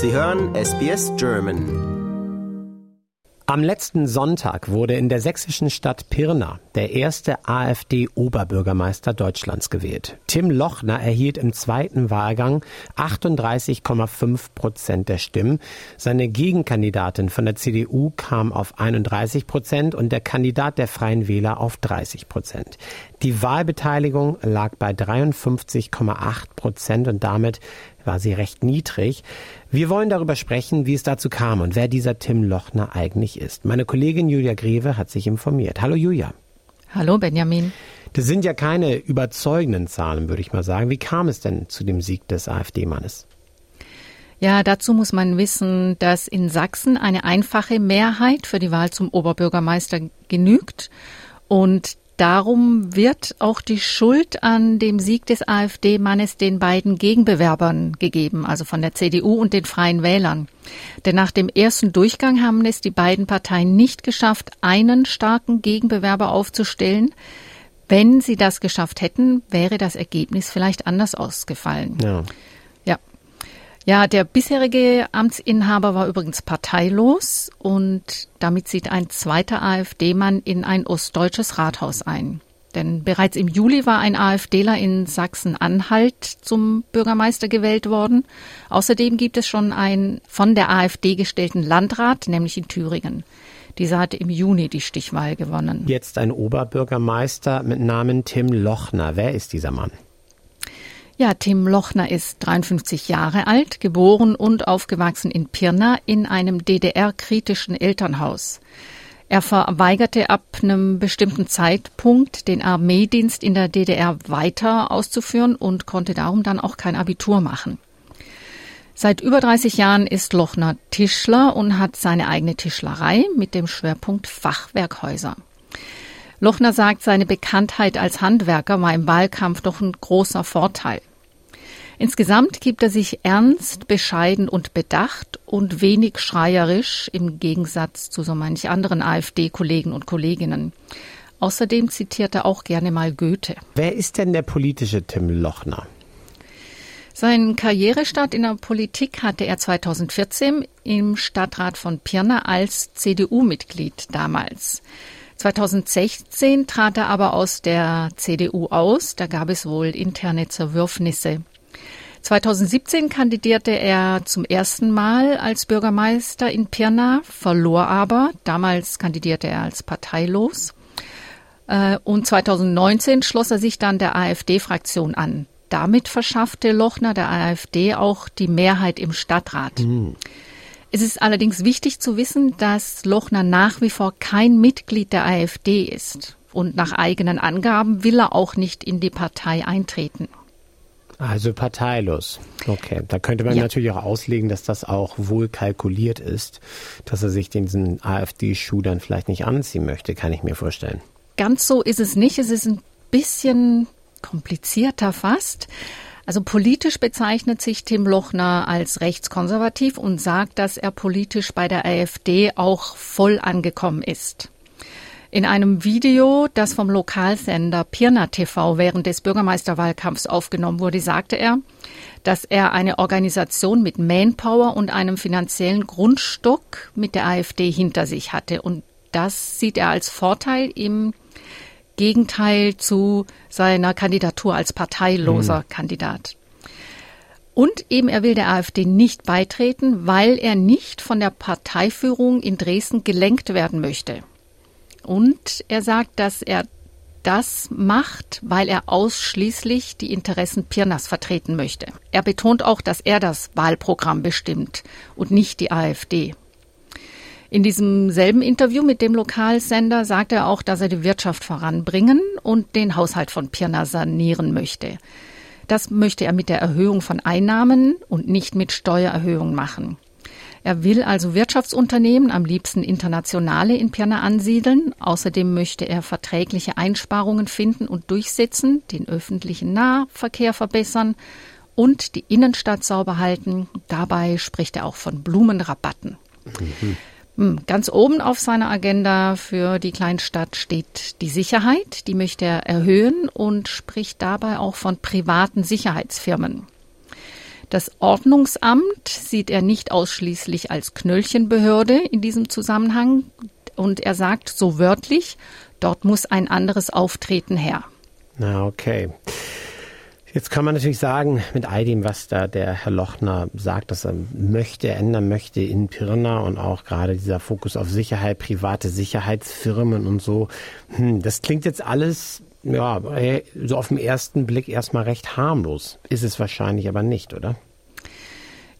Sie hören SBS German. Am letzten Sonntag wurde in der sächsischen Stadt Pirna der erste AfD-Oberbürgermeister Deutschlands gewählt. Tim Lochner erhielt im zweiten Wahlgang 38,5 Prozent der Stimmen. Seine Gegenkandidatin von der CDU kam auf 31 Prozent und der Kandidat der Freien Wähler auf 30 Prozent. Die Wahlbeteiligung lag bei 53,8 Prozent und damit war sie recht niedrig. Wir wollen darüber sprechen, wie es dazu kam und wer dieser Tim Lochner eigentlich ist. Meine Kollegin Julia Greve hat sich informiert. Hallo Julia. Hallo Benjamin. Das sind ja keine überzeugenden Zahlen, würde ich mal sagen. Wie kam es denn zu dem Sieg des AfD-Mannes? Ja, dazu muss man wissen, dass in Sachsen eine einfache Mehrheit für die Wahl zum Oberbürgermeister genügt. Und Darum wird auch die Schuld an dem Sieg des AfD-Mannes den beiden Gegenbewerbern gegeben, also von der CDU und den Freien Wählern. Denn nach dem ersten Durchgang haben es die beiden Parteien nicht geschafft, einen starken Gegenbewerber aufzustellen. Wenn sie das geschafft hätten, wäre das Ergebnis vielleicht anders ausgefallen. Ja. Ja, der bisherige Amtsinhaber war übrigens parteilos und damit zieht ein zweiter AfD-Mann in ein ostdeutsches Rathaus ein. Denn bereits im Juli war ein AfDler in Sachsen-Anhalt zum Bürgermeister gewählt worden. Außerdem gibt es schon einen von der AfD gestellten Landrat, nämlich in Thüringen. Dieser hatte im Juni die Stichwahl gewonnen. Jetzt ein Oberbürgermeister mit Namen Tim Lochner. Wer ist dieser Mann? Ja, Tim Lochner ist 53 Jahre alt, geboren und aufgewachsen in Pirna in einem DDR-kritischen Elternhaus. Er verweigerte ab einem bestimmten Zeitpunkt den Armeedienst in der DDR weiter auszuführen und konnte darum dann auch kein Abitur machen. Seit über 30 Jahren ist Lochner Tischler und hat seine eigene Tischlerei mit dem Schwerpunkt Fachwerkhäuser. Lochner sagt, seine Bekanntheit als Handwerker war im Wahlkampf doch ein großer Vorteil. Insgesamt gibt er sich ernst, bescheiden und bedacht und wenig schreierisch im Gegensatz zu so manch anderen AfD-Kollegen und Kolleginnen. Außerdem zitiert er auch gerne mal Goethe. Wer ist denn der politische Tim Lochner? Seinen Karrierestart in der Politik hatte er 2014 im Stadtrat von Pirna als CDU-Mitglied damals. 2016 trat er aber aus der CDU aus, da gab es wohl interne Zerwürfnisse. 2017 kandidierte er zum ersten Mal als Bürgermeister in Pirna, verlor aber. Damals kandidierte er als parteilos. Äh, und 2019 schloss er sich dann der AfD-Fraktion an. Damit verschaffte Lochner der AfD auch die Mehrheit im Stadtrat. Mhm. Es ist allerdings wichtig zu wissen, dass Lochner nach wie vor kein Mitglied der AfD ist. Und nach eigenen Angaben will er auch nicht in die Partei eintreten. Also parteilos. Okay, da könnte man ja. natürlich auch auslegen, dass das auch wohl kalkuliert ist, dass er sich diesen AfD-Schuh dann vielleicht nicht anziehen möchte, kann ich mir vorstellen. Ganz so ist es nicht. Es ist ein bisschen komplizierter fast. Also politisch bezeichnet sich Tim Lochner als rechtskonservativ und sagt, dass er politisch bei der AfD auch voll angekommen ist. In einem Video, das vom Lokalsender Pirna TV während des Bürgermeisterwahlkampfs aufgenommen wurde, sagte er, dass er eine Organisation mit Manpower und einem finanziellen Grundstock mit der AfD hinter sich hatte. Und das sieht er als Vorteil im Gegenteil zu seiner Kandidatur als parteiloser mhm. Kandidat. Und eben er will der AfD nicht beitreten, weil er nicht von der Parteiführung in Dresden gelenkt werden möchte. Und er sagt, dass er das macht, weil er ausschließlich die Interessen Pirnas vertreten möchte. Er betont auch, dass er das Wahlprogramm bestimmt und nicht die AfD. In diesem selben Interview mit dem Lokalsender sagt er auch, dass er die Wirtschaft voranbringen und den Haushalt von Pirna sanieren möchte. Das möchte er mit der Erhöhung von Einnahmen und nicht mit Steuererhöhungen machen. Er will also Wirtschaftsunternehmen, am liebsten internationale, in Pirna ansiedeln. Außerdem möchte er verträgliche Einsparungen finden und durchsetzen, den öffentlichen Nahverkehr verbessern und die Innenstadt sauber halten. Dabei spricht er auch von Blumenrabatten. Mhm. Hm, ganz oben auf seiner Agenda für die Kleinstadt steht die Sicherheit. Die möchte er erhöhen und spricht dabei auch von privaten Sicherheitsfirmen. Das Ordnungsamt sieht er nicht ausschließlich als Knöllchenbehörde in diesem Zusammenhang. Und er sagt so wörtlich, dort muss ein anderes Auftreten her. Na, okay. Jetzt kann man natürlich sagen, mit all dem, was da der Herr Lochner sagt, dass er möchte, ändern möchte in Pirna und auch gerade dieser Fokus auf Sicherheit, private Sicherheitsfirmen und so, hm, das klingt jetzt alles, ja, so auf den ersten Blick erstmal recht harmlos. Ist es wahrscheinlich aber nicht, oder?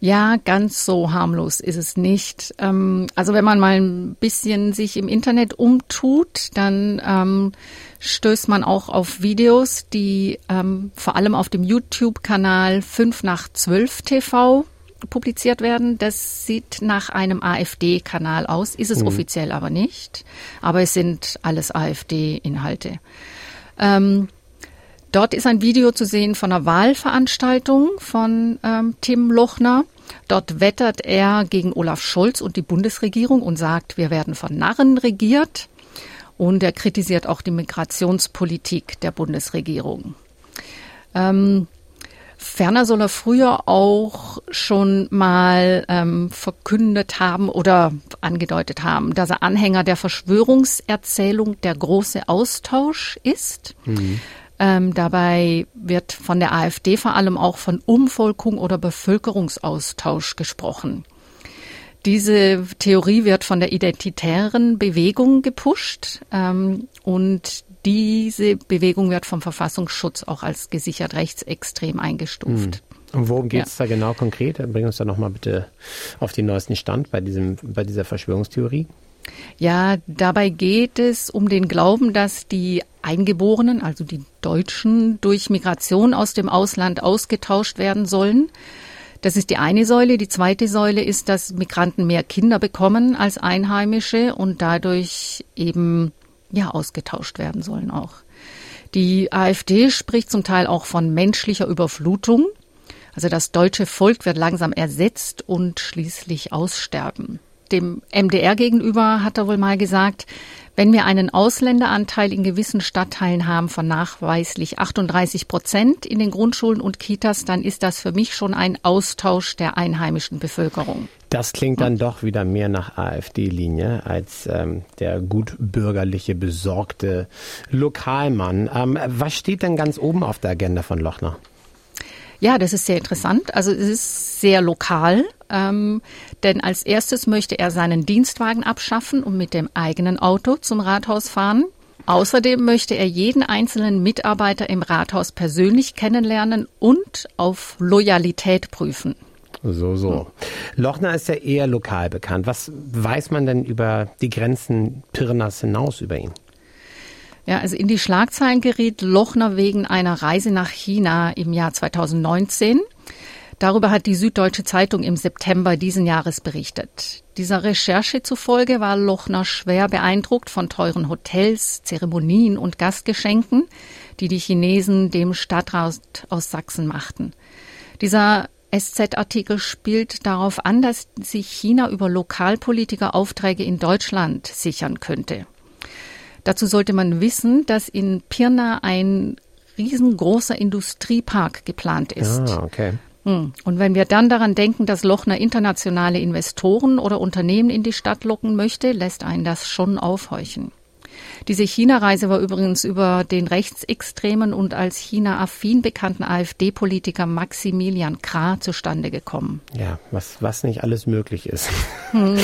Ja, ganz so harmlos ist es nicht. Ähm, also wenn man mal ein bisschen sich im Internet umtut, dann ähm, stößt man auch auf Videos, die ähm, vor allem auf dem YouTube-Kanal 5 nach 12 TV publiziert werden. Das sieht nach einem AfD-Kanal aus, ist es mhm. offiziell aber nicht. Aber es sind alles AfD-Inhalte. Ähm, Dort ist ein Video zu sehen von einer Wahlveranstaltung von ähm, Tim Lochner. Dort wettert er gegen Olaf Scholz und die Bundesregierung und sagt, wir werden von Narren regiert. Und er kritisiert auch die Migrationspolitik der Bundesregierung. Ähm, ferner soll er früher auch schon mal ähm, verkündet haben oder angedeutet haben, dass er Anhänger der Verschwörungserzählung der große Austausch ist. Mhm. Ähm, dabei wird von der AfD vor allem auch von Umvolkung oder Bevölkerungsaustausch gesprochen. Diese Theorie wird von der identitären Bewegung gepusht ähm, und diese Bewegung wird vom Verfassungsschutz auch als gesichert rechtsextrem eingestuft. Hm. Und worum geht es ja. da genau konkret? Bring uns da nochmal bitte auf den neuesten Stand bei, diesem, bei dieser Verschwörungstheorie. Ja, dabei geht es um den Glauben, dass die Eingeborenen, also die Deutschen, durch Migration aus dem Ausland ausgetauscht werden sollen. Das ist die eine Säule. Die zweite Säule ist, dass Migranten mehr Kinder bekommen als Einheimische und dadurch eben ja ausgetauscht werden sollen auch. Die AfD spricht zum Teil auch von menschlicher Überflutung. Also das deutsche Volk wird langsam ersetzt und schließlich aussterben dem MDR gegenüber hat er wohl mal gesagt, wenn wir einen Ausländeranteil in gewissen Stadtteilen haben von nachweislich 38 Prozent in den Grundschulen und Kitas, dann ist das für mich schon ein Austausch der einheimischen Bevölkerung. Das klingt dann doch wieder mehr nach AfD-Linie als ähm, der gutbürgerliche, besorgte Lokalmann. Ähm, was steht denn ganz oben auf der Agenda von Lochner? Ja, das ist sehr interessant. Also es ist sehr lokal, ähm, denn als erstes möchte er seinen Dienstwagen abschaffen und mit dem eigenen Auto zum Rathaus fahren. Außerdem möchte er jeden einzelnen Mitarbeiter im Rathaus persönlich kennenlernen und auf Loyalität prüfen. So, so. Lochner ist ja eher lokal bekannt. Was weiß man denn über die Grenzen Pirnas hinaus über ihn? Ja, also in die Schlagzeilen geriet Lochner wegen einer Reise nach China im Jahr 2019. Darüber hat die Süddeutsche Zeitung im September diesen Jahres berichtet. Dieser Recherche zufolge war Lochner schwer beeindruckt von teuren Hotels, Zeremonien und Gastgeschenken, die die Chinesen dem Stadtrat aus Sachsen machten. Dieser SZ-Artikel spielt darauf an, dass sich China über Lokalpolitiker Aufträge in Deutschland sichern könnte. Dazu sollte man wissen, dass in Pirna ein riesengroßer Industriepark geplant ist. Ah, okay. Hm. Und wenn wir dann daran denken, dass Lochner internationale Investoren oder Unternehmen in die Stadt locken möchte, lässt einen das schon aufhorchen. Diese China-Reise war übrigens über den rechtsextremen und als China-affin bekannten AfD-Politiker Maximilian Krah zustande gekommen. Ja, was, was nicht alles möglich ist. Hm.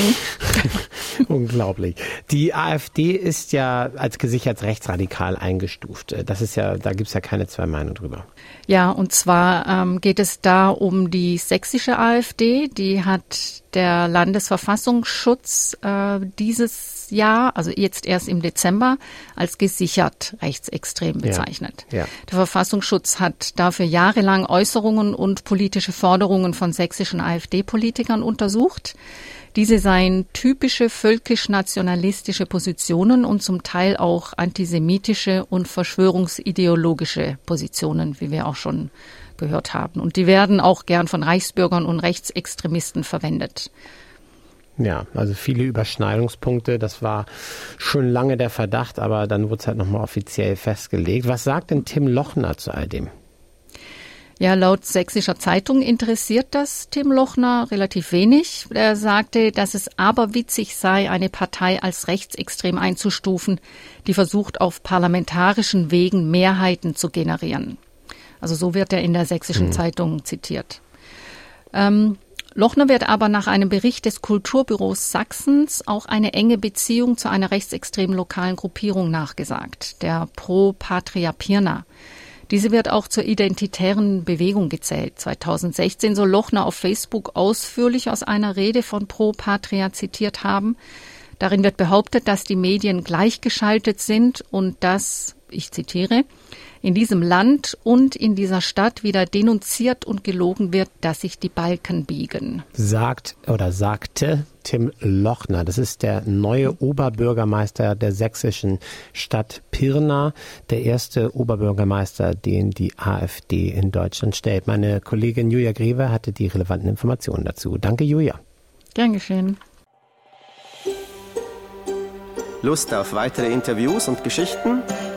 Unglaublich. Die AfD ist ja als gesichert rechtsradikal eingestuft. Das ist ja, da gibt es ja keine zwei Meinungen drüber. Ja, und zwar ähm, geht es da um die sächsische AfD. Die hat der Landesverfassungsschutz äh, dieses Jahr, also jetzt erst im Dezember, als gesichert rechtsextrem bezeichnet. Ja, ja. Der Verfassungsschutz hat dafür jahrelang Äußerungen und politische Forderungen von sächsischen AfD-Politikern untersucht. Diese seien typische völkisch-nationalistische Positionen und zum Teil auch antisemitische und verschwörungsideologische Positionen, wie wir auch schon gehört haben. Und die werden auch gern von Reichsbürgern und Rechtsextremisten verwendet. Ja, also viele Überschneidungspunkte. Das war schon lange der Verdacht, aber dann wurde es halt nochmal offiziell festgelegt. Was sagt denn Tim Lochner zu all dem? Ja, laut Sächsischer Zeitung interessiert das Tim Lochner relativ wenig. Er sagte, dass es aberwitzig sei, eine Partei als rechtsextrem einzustufen, die versucht, auf parlamentarischen Wegen Mehrheiten zu generieren. Also so wird er in der Sächsischen mhm. Zeitung zitiert. Ähm, Lochner wird aber nach einem Bericht des Kulturbüros Sachsens auch eine enge Beziehung zu einer rechtsextremen lokalen Gruppierung nachgesagt, der Pro Patria Pirna. Diese wird auch zur identitären Bewegung gezählt. 2016 soll Lochner auf Facebook ausführlich aus einer Rede von Pro Patria zitiert haben. Darin wird behauptet, dass die Medien gleichgeschaltet sind und dass, ich zitiere, in diesem Land und in dieser Stadt wieder denunziert und gelogen wird, dass sich die Balken biegen. Sagt oder sagte Tim Lochner. Das ist der neue Oberbürgermeister der sächsischen Stadt Pirna, der erste Oberbürgermeister, den die AfD in Deutschland stellt. Meine Kollegin Julia Greve hatte die relevanten Informationen dazu. Danke, Julia. Gern geschehen. Lust auf weitere Interviews und Geschichten?